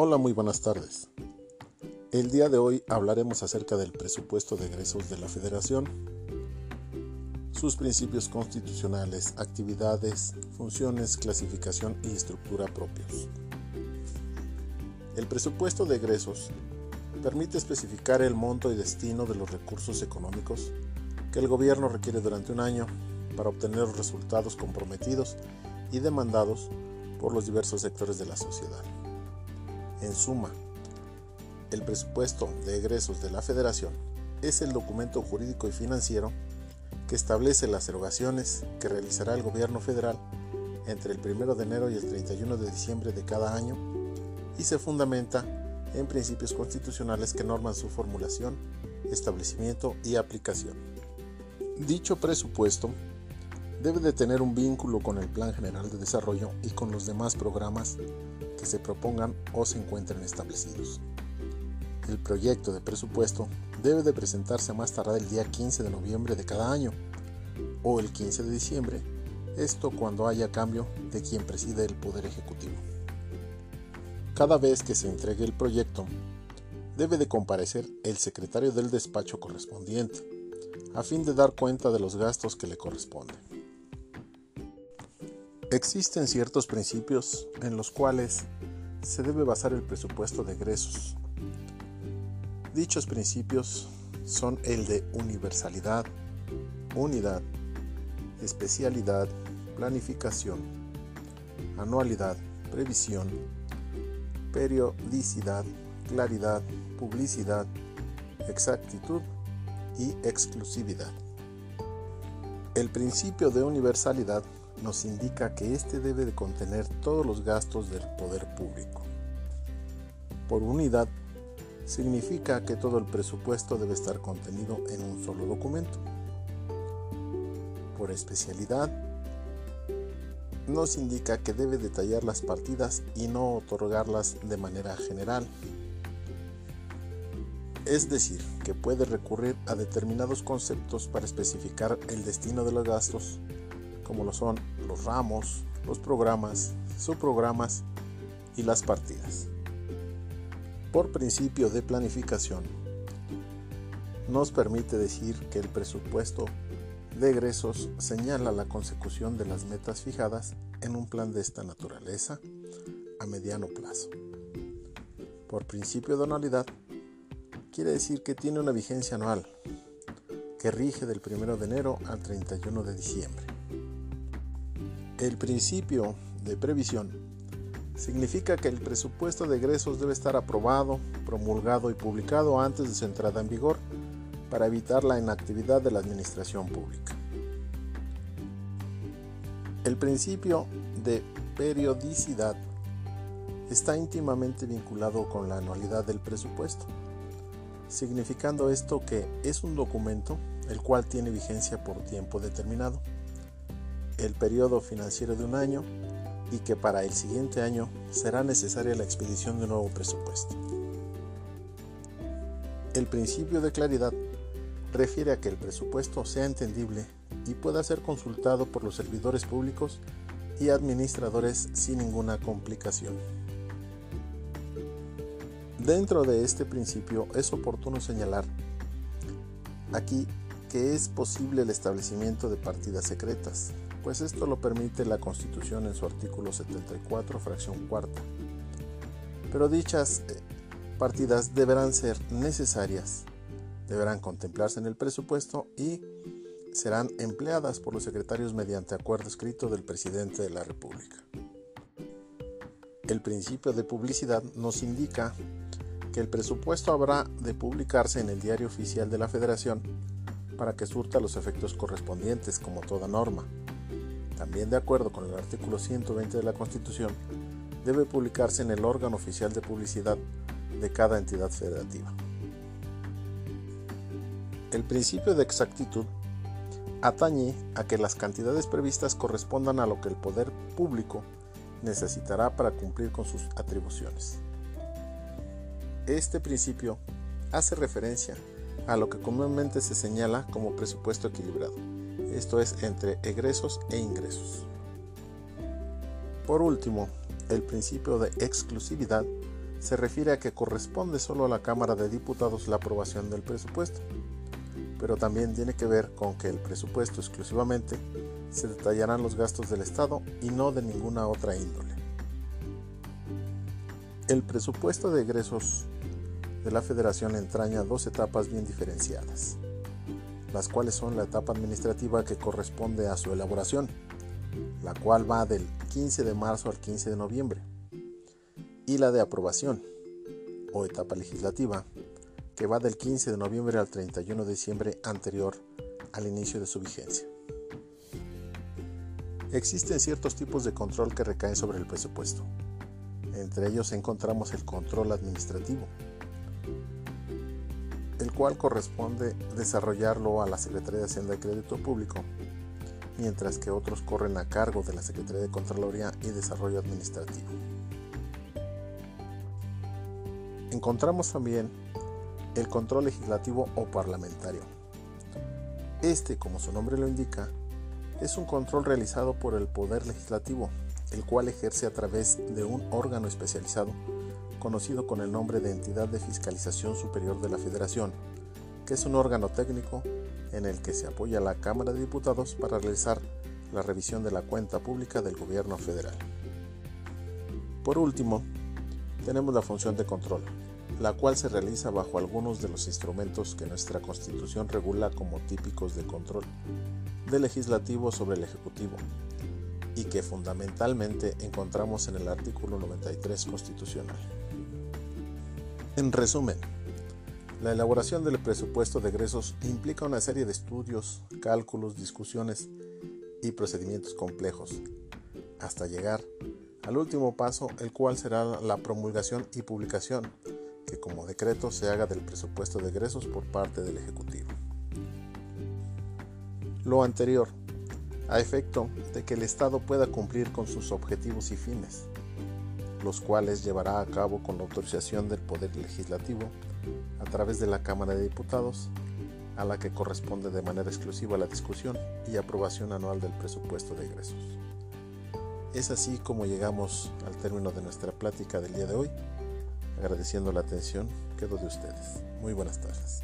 Hola, muy buenas tardes. El día de hoy hablaremos acerca del presupuesto de egresos de la Federación, sus principios constitucionales, actividades, funciones, clasificación y estructura propios. El presupuesto de egresos permite especificar el monto y destino de los recursos económicos que el gobierno requiere durante un año para obtener los resultados comprometidos y demandados por los diversos sectores de la sociedad. En suma, el presupuesto de egresos de la Federación es el documento jurídico y financiero que establece las erogaciones que realizará el gobierno federal entre el 1 de enero y el 31 de diciembre de cada año y se fundamenta en principios constitucionales que norman su formulación, establecimiento y aplicación. Dicho presupuesto debe de tener un vínculo con el Plan General de Desarrollo y con los demás programas que se propongan o se encuentren establecidos. El proyecto de presupuesto debe de presentarse más tarde el día 15 de noviembre de cada año o el 15 de diciembre, esto cuando haya cambio de quien preside el Poder Ejecutivo. Cada vez que se entregue el proyecto, debe de comparecer el secretario del despacho correspondiente, a fin de dar cuenta de los gastos que le corresponden. Existen ciertos principios en los cuales se debe basar el presupuesto de egresos. Dichos principios son el de universalidad, unidad, especialidad, planificación, anualidad, previsión, periodicidad, claridad, publicidad, exactitud y exclusividad. El principio de universalidad nos indica que éste debe de contener todos los gastos del poder público. Por unidad, significa que todo el presupuesto debe estar contenido en un solo documento. Por especialidad, nos indica que debe detallar las partidas y no otorgarlas de manera general. Es decir, que puede recurrir a determinados conceptos para especificar el destino de los gastos como lo son los ramos, los programas, subprogramas y las partidas. Por principio de planificación, nos permite decir que el presupuesto de egresos señala la consecución de las metas fijadas en un plan de esta naturaleza a mediano plazo. Por principio de anualidad, quiere decir que tiene una vigencia anual que rige del 1 de enero al 31 de diciembre. El principio de previsión significa que el presupuesto de egresos debe estar aprobado, promulgado y publicado antes de su entrada en vigor para evitar la inactividad de la administración pública. El principio de periodicidad está íntimamente vinculado con la anualidad del presupuesto, significando esto que es un documento el cual tiene vigencia por tiempo determinado el periodo financiero de un año y que para el siguiente año será necesaria la expedición de un nuevo presupuesto. El principio de claridad refiere a que el presupuesto sea entendible y pueda ser consultado por los servidores públicos y administradores sin ninguna complicación. Dentro de este principio es oportuno señalar aquí que es posible el establecimiento de partidas secretas, pues esto lo permite la Constitución en su artículo 74, fracción cuarta. Pero dichas eh, partidas deberán ser necesarias, deberán contemplarse en el presupuesto y serán empleadas por los secretarios mediante acuerdo escrito del presidente de la República. El principio de publicidad nos indica que el presupuesto habrá de publicarse en el diario oficial de la Federación para que surta los efectos correspondientes como toda norma. También de acuerdo con el artículo 120 de la Constitución, debe publicarse en el órgano oficial de publicidad de cada entidad federativa. El principio de exactitud atañe a que las cantidades previstas correspondan a lo que el poder público necesitará para cumplir con sus atribuciones. Este principio hace referencia a lo que comúnmente se señala como presupuesto equilibrado esto es entre egresos e ingresos. Por último, el principio de exclusividad se refiere a que corresponde solo a la Cámara de Diputados la aprobación del presupuesto, pero también tiene que ver con que el presupuesto exclusivamente se detallarán los gastos del Estado y no de ninguna otra índole. El presupuesto de egresos de la Federación entraña dos etapas bien diferenciadas, las cuales son la etapa administrativa que corresponde a su elaboración, la cual va del 15 de marzo al 15 de noviembre, y la de aprobación, o etapa legislativa, que va del 15 de noviembre al 31 de diciembre anterior al inicio de su vigencia. Existen ciertos tipos de control que recaen sobre el presupuesto. Entre ellos encontramos el control administrativo, cual corresponde desarrollarlo a la Secretaría de Hacienda y Crédito Público, mientras que otros corren a cargo de la Secretaría de Contraloría y Desarrollo Administrativo. Encontramos también el control legislativo o parlamentario. Este, como su nombre lo indica, es un control realizado por el Poder Legislativo, el cual ejerce a través de un órgano especializado conocido con el nombre de Entidad de Fiscalización Superior de la Federación, que es un órgano técnico en el que se apoya la Cámara de Diputados para realizar la revisión de la cuenta pública del gobierno federal. Por último, tenemos la función de control, la cual se realiza bajo algunos de los instrumentos que nuestra Constitución regula como típicos de control del legislativo sobre el ejecutivo y que fundamentalmente encontramos en el artículo 93 constitucional. En resumen, la elaboración del presupuesto de egresos implica una serie de estudios, cálculos, discusiones y procedimientos complejos, hasta llegar al último paso, el cual será la promulgación y publicación que como decreto se haga del presupuesto de egresos por parte del Ejecutivo. Lo anterior, a efecto de que el Estado pueda cumplir con sus objetivos y fines, los cuales llevará a cabo con la autorización del Poder Legislativo a través de la Cámara de Diputados, a la que corresponde de manera exclusiva la discusión y aprobación anual del presupuesto de egresos. Es así como llegamos al término de nuestra plática del día de hoy. Agradeciendo la atención, quedo de ustedes. Muy buenas tardes.